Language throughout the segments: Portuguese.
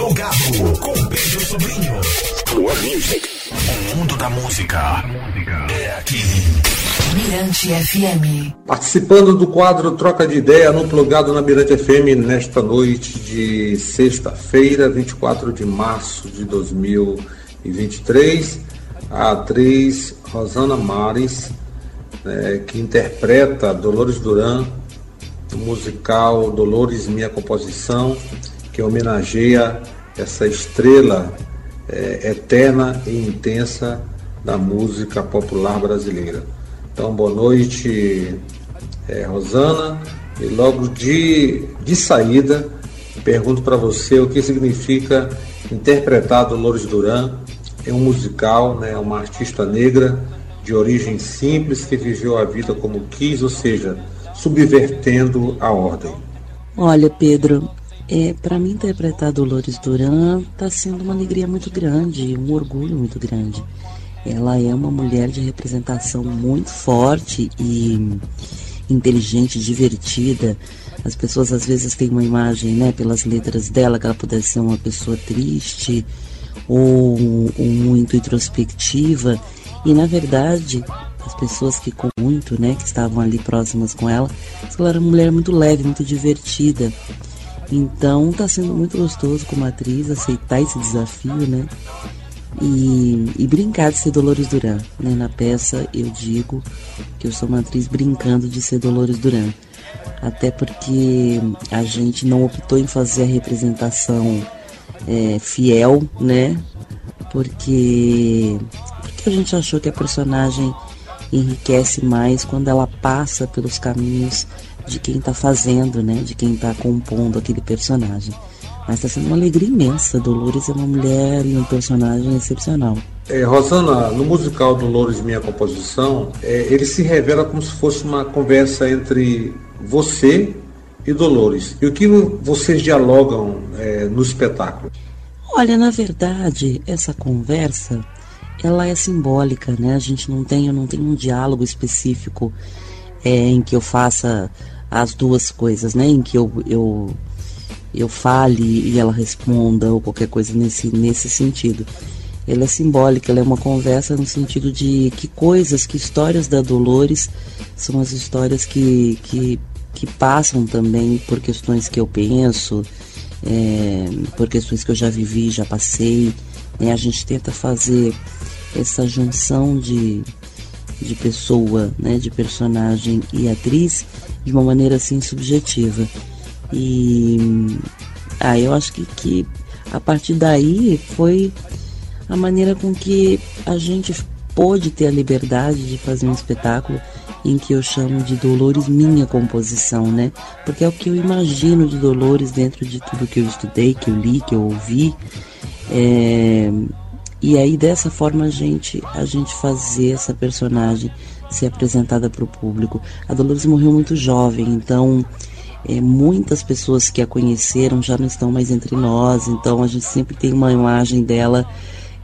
Plugado com Pedro Sobrinho. Plug Music. O mundo da música é aqui. Mirante FM. Participando do quadro Troca de Ideia no Plugado na Mirante FM nesta noite de sexta-feira, 24 de março de 2023, a atriz Rosana Mares, né, que interpreta Dolores Duran no musical Dolores Minha Composição, que homenageia essa estrela é, eterna e intensa da música popular brasileira. Então, boa noite, é, Rosana. E logo de, de saída, pergunto para você o que significa interpretar Dolores Duran em um musical, né, uma artista negra de origem simples que viveu a vida como quis, ou seja, subvertendo a ordem. Olha, Pedro, é, para mim interpretar Dolores Duran está sendo uma alegria muito grande, um orgulho muito grande. Ela é uma mulher de representação muito forte e inteligente, divertida. As pessoas às vezes têm uma imagem, né, pelas letras dela, que ela pudesse ser uma pessoa triste ou, ou muito introspectiva. E na verdade, as pessoas que com muito, né, que estavam ali próximas com ela, ela era uma mulher muito leve, muito divertida. Então tá sendo muito gostoso como atriz aceitar esse desafio, né? E, e brincar de ser Dolores Duran. Né? Na peça eu digo que eu sou uma atriz brincando de ser Dolores Duran. Até porque a gente não optou em fazer a representação é, fiel, né? Porque, porque a gente achou que a personagem enriquece mais quando ela passa pelos caminhos de quem está fazendo, né? De quem está compondo aquele personagem. Mas está sendo uma alegria imensa. Dolores é uma mulher e um personagem excepcional. É, Rosana, no musical Dolores Minha Composição, é, ele se revela como se fosse uma conversa entre você e Dolores. E o que vocês dialogam é, no espetáculo? Olha, na verdade, essa conversa ela é simbólica, né? A gente não tem, eu não tenho um diálogo específico é, em que eu faça as duas coisas, né? Em que eu, eu, eu fale e ela responda ou qualquer coisa nesse, nesse sentido. Ela é simbólica, ela é uma conversa no sentido de que coisas, que histórias da Dolores são as histórias que, que, que passam também por questões que eu penso, é, por questões que eu já vivi, já passei. Né? A gente tenta fazer essa junção de, de pessoa, né, de personagem e atriz de uma maneira assim subjetiva. E ah, eu acho que, que a partir daí foi a maneira com que a gente pôde ter a liberdade de fazer um espetáculo em que eu chamo de Dolores minha composição, né? Porque é o que eu imagino de Dolores dentro de tudo que eu estudei, que eu li, que eu ouvi. É, e aí dessa forma a gente a gente fazer essa personagem ser apresentada para o público. A Dolores morreu muito jovem, então é, muitas pessoas que a conheceram já não estão mais entre nós, então a gente sempre tem uma imagem dela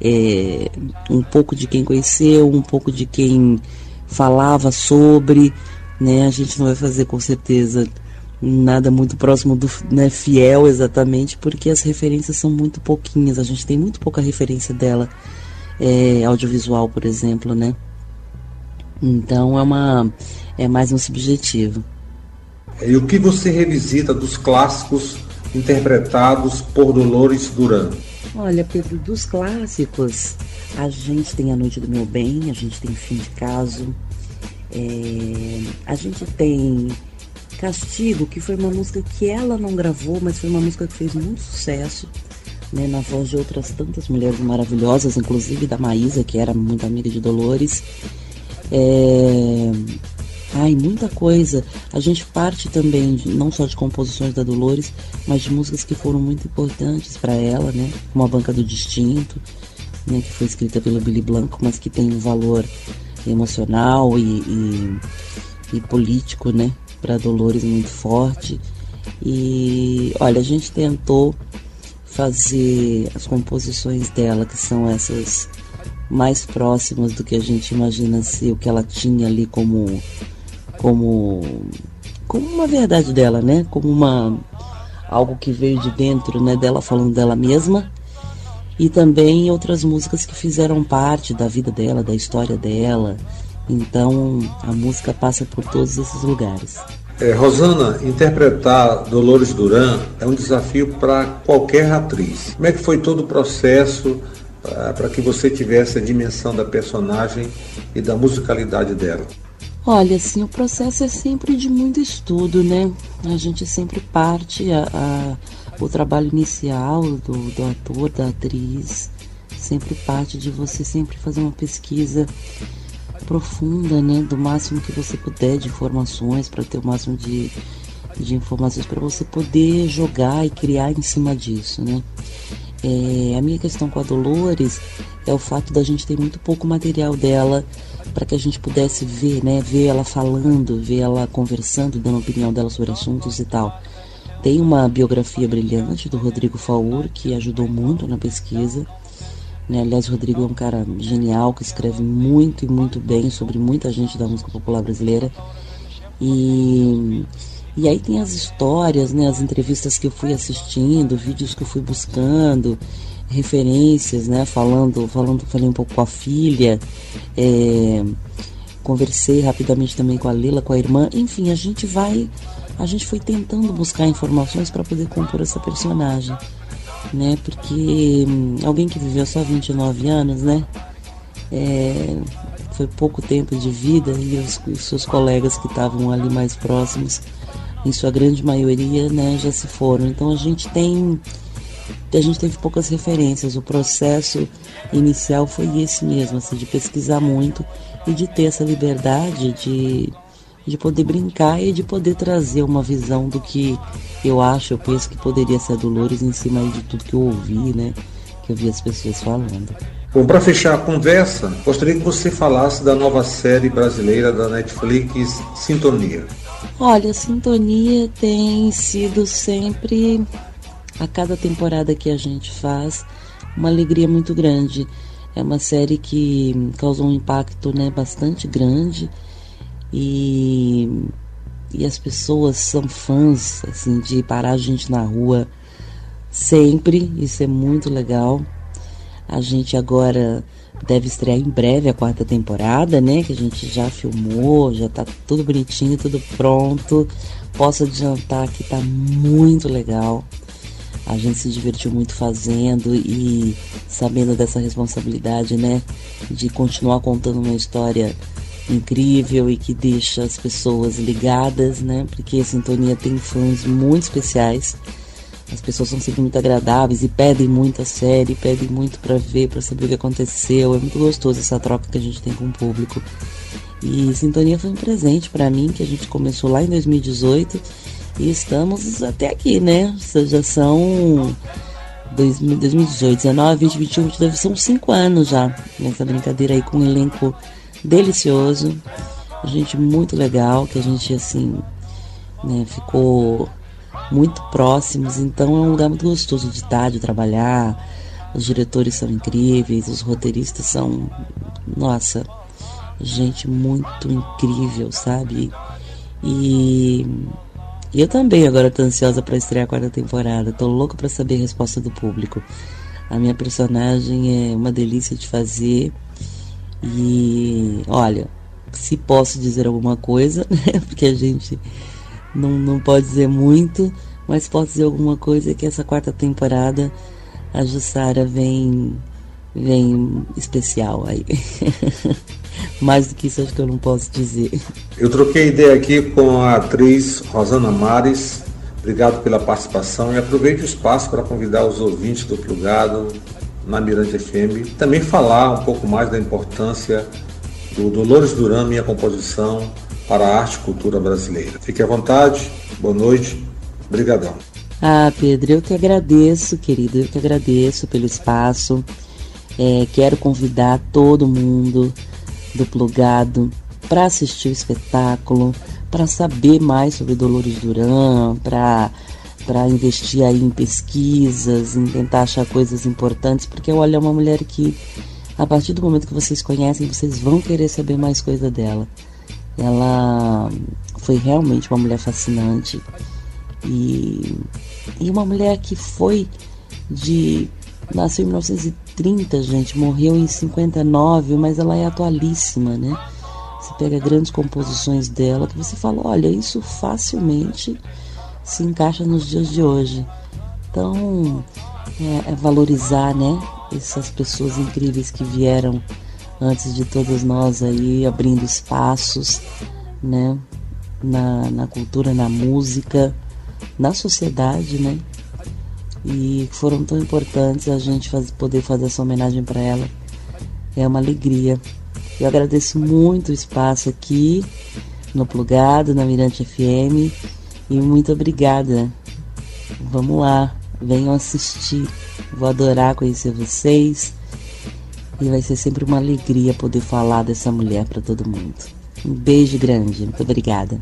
é, um pouco de quem conheceu, um pouco de quem falava sobre, né? A gente não vai fazer com certeza nada muito próximo do né, fiel exatamente, porque as referências são muito pouquinhas. A gente tem muito pouca referência dela é, audiovisual, por exemplo, né? Então é uma é mais um subjetivo. E o que você revisita dos clássicos interpretados por Dolores Duran? Olha, Pedro, dos clássicos, a gente tem A Noite do Meu Bem, a gente tem Fim de Caso, é, a gente tem Castigo, que foi uma música que ela não gravou, mas foi uma música que fez muito sucesso, né, na voz de outras tantas mulheres maravilhosas, inclusive da Maísa, que era muito amiga de Dolores. É... Ai, muita coisa. A gente parte também de, não só de composições da Dolores, mas de músicas que foram muito importantes para ela, né? Como a Banca do Distinto, né? que foi escrita pelo Billy Blanco, mas que tem um valor emocional e, e, e político, né? Para Dolores muito forte. E olha, a gente tentou fazer as composições dela, que são essas mais próximas do que a gente imagina ser o que ela tinha ali como como como uma verdade dela, né? Como uma algo que veio de dentro, né, dela falando dela mesma, e também outras músicas que fizeram parte da vida dela, da história dela. Então a música passa por todos esses lugares. É, Rosana, interpretar Dolores Duran é um desafio para qualquer atriz. Como é que foi todo o processo uh, para que você tivesse a dimensão da personagem e da musicalidade dela? Olha, assim, o processo é sempre de muito estudo, né? A gente sempre parte a, a o trabalho inicial do, do ator, da atriz, sempre parte de você sempre fazer uma pesquisa profunda, né, do máximo que você puder de informações, para ter o máximo de, de informações para você poder jogar e criar em cima disso, né. É, a minha questão com a Dolores é o fato da gente ter muito pouco material dela para que a gente pudesse ver, né, ver ela falando, ver ela conversando, dando opinião dela sobre assuntos e tal. Tem uma biografia brilhante do Rodrigo Faur que ajudou muito na pesquisa. Né? Aliás, o Rodrigo é um cara genial que escreve muito e muito bem sobre muita gente da música popular brasileira. E, e aí tem as histórias, né? as entrevistas que eu fui assistindo, vídeos que eu fui buscando, referências, né? falando, falando falei um pouco com a filha. É, conversei rapidamente também com a Lila, com a irmã. Enfim, a gente vai a gente foi tentando buscar informações para poder compor essa personagem, né? Porque hum, alguém que viveu só 29 anos, né? É, foi pouco tempo de vida e os, os seus colegas que estavam ali mais próximos, em sua grande maioria, né, já se foram. Então a gente tem a gente teve poucas referências. O processo inicial foi esse mesmo, assim, de pesquisar muito e de ter essa liberdade de de poder brincar e de poder trazer uma visão do que eu acho, eu penso que poderia ser a Dolores em cima de tudo que eu ouvi, né? Que eu vi as pessoas falando. Bom, para fechar a conversa, gostaria que você falasse da nova série brasileira da Netflix, Sintonia. Olha, Sintonia tem sido sempre, a cada temporada que a gente faz, uma alegria muito grande. É uma série que causou um impacto né, bastante grande e, e as pessoas são fãs assim de parar a gente na rua sempre, isso é muito legal. A gente agora deve estrear em breve a quarta temporada, né? Que a gente já filmou, já tá tudo bonitinho, tudo pronto. Posso adiantar que tá muito legal. A gente se divertiu muito fazendo e sabendo dessa responsabilidade, né? De continuar contando uma história incrível e que deixa as pessoas ligadas, né? Porque a Sintonia tem fãs muito especiais. As pessoas são sempre muito agradáveis e pedem muito a série, pedem muito para ver, para saber o que aconteceu. É muito gostoso essa troca que a gente tem com o público. E Sintonia foi um presente para mim que a gente começou lá em 2018 e estamos até aqui, né? Já são 2018, 19, 20, 21, 22, são cinco anos já nessa brincadeira aí com um elenco delicioso, gente muito legal, que a gente assim, né, ficou muito próximos, então é um lugar muito gostoso de estar, de trabalhar. Os diretores são incríveis, os roteiristas são, nossa, gente muito incrível, sabe? E, eu também agora tô ansiosa para estrear a quarta temporada. Tô louca para saber a resposta do público. A minha personagem é uma delícia de fazer. E olha, se posso dizer alguma coisa, né? Porque a gente não, não pode dizer muito, mas posso dizer alguma coisa que essa quarta temporada a Jussara vem vem especial aí. Mais do que isso acho que eu não posso dizer. Eu troquei ideia aqui com a atriz Rosana Mares. Obrigado pela participação e aproveite o espaço para convidar os ouvintes do Plugado na Mirante FM. Também falar um pouco mais da importância do Dolores Duran, minha composição, para a arte e cultura brasileira. Fique à vontade, boa noite, obrigadão. Ah, Pedro, eu que agradeço, querido, eu que agradeço pelo espaço. É, quero convidar todo mundo do Plugado para assistir o espetáculo, para saber mais sobre Dolores Duran, para para investir aí em pesquisas, em tentar achar coisas importantes, porque olha, é uma mulher que a partir do momento que vocês conhecem, vocês vão querer saber mais coisa dela. Ela foi realmente uma mulher fascinante e, e uma mulher que foi de nasceu em 1930, gente, morreu em 59, mas ela é atualíssima, né? Você pega grandes composições dela que você fala, olha, isso facilmente se encaixa nos dias de hoje. Então, é, é valorizar, né, essas pessoas incríveis que vieram antes de todos nós aí, abrindo espaços, né, na, na cultura, na música, na sociedade, né, e foram tão importantes a gente faz, poder fazer essa homenagem para ela. É uma alegria. Eu agradeço muito o espaço aqui no Plugado, na Mirante FM e muito obrigada. Vamos lá, venham assistir. Vou adorar conhecer vocês. E vai ser sempre uma alegria poder falar dessa mulher para todo mundo. Um beijo grande, muito obrigada.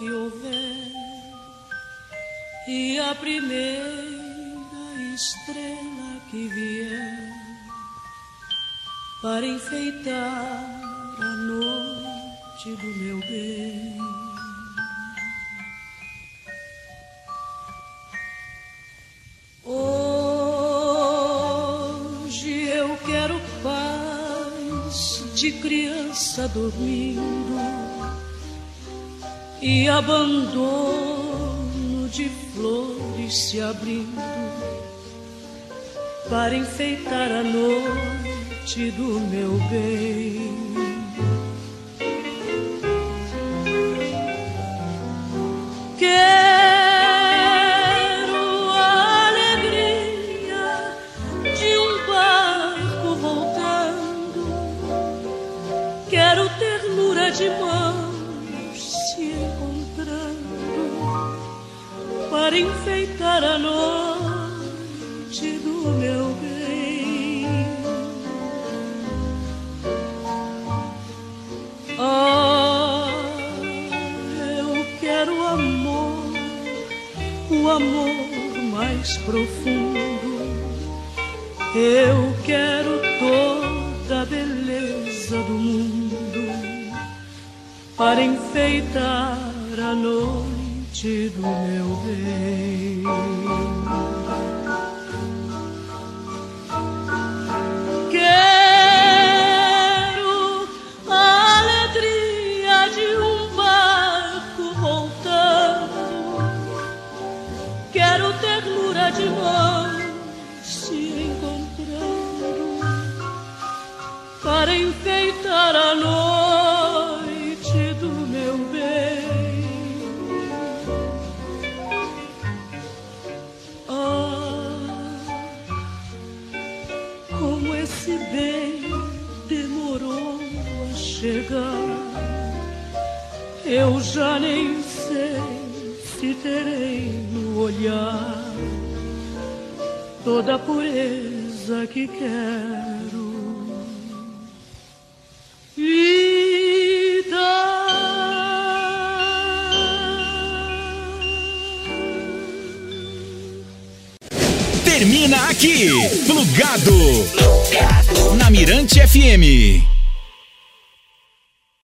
que houver e a primeira estrela que vier para enfeitar a noite do meu bem. Hoje eu quero paz de criança dormindo e abandono de flores se abrindo para enfeitar a noite do meu bem. para enfeitar a noite do meu bem. Ah, eu quero amor, o amor mais profundo. Eu quero toda a beleza do mundo para enfeitar a noite sentido, meu bem. Quero a alegria de um barco voltando. Quero ternura de mãos se encontrando para enfeitar a noite. terei no olhar toda a pureza que quero. Vida. Termina aqui, plugado. na Mirante FM.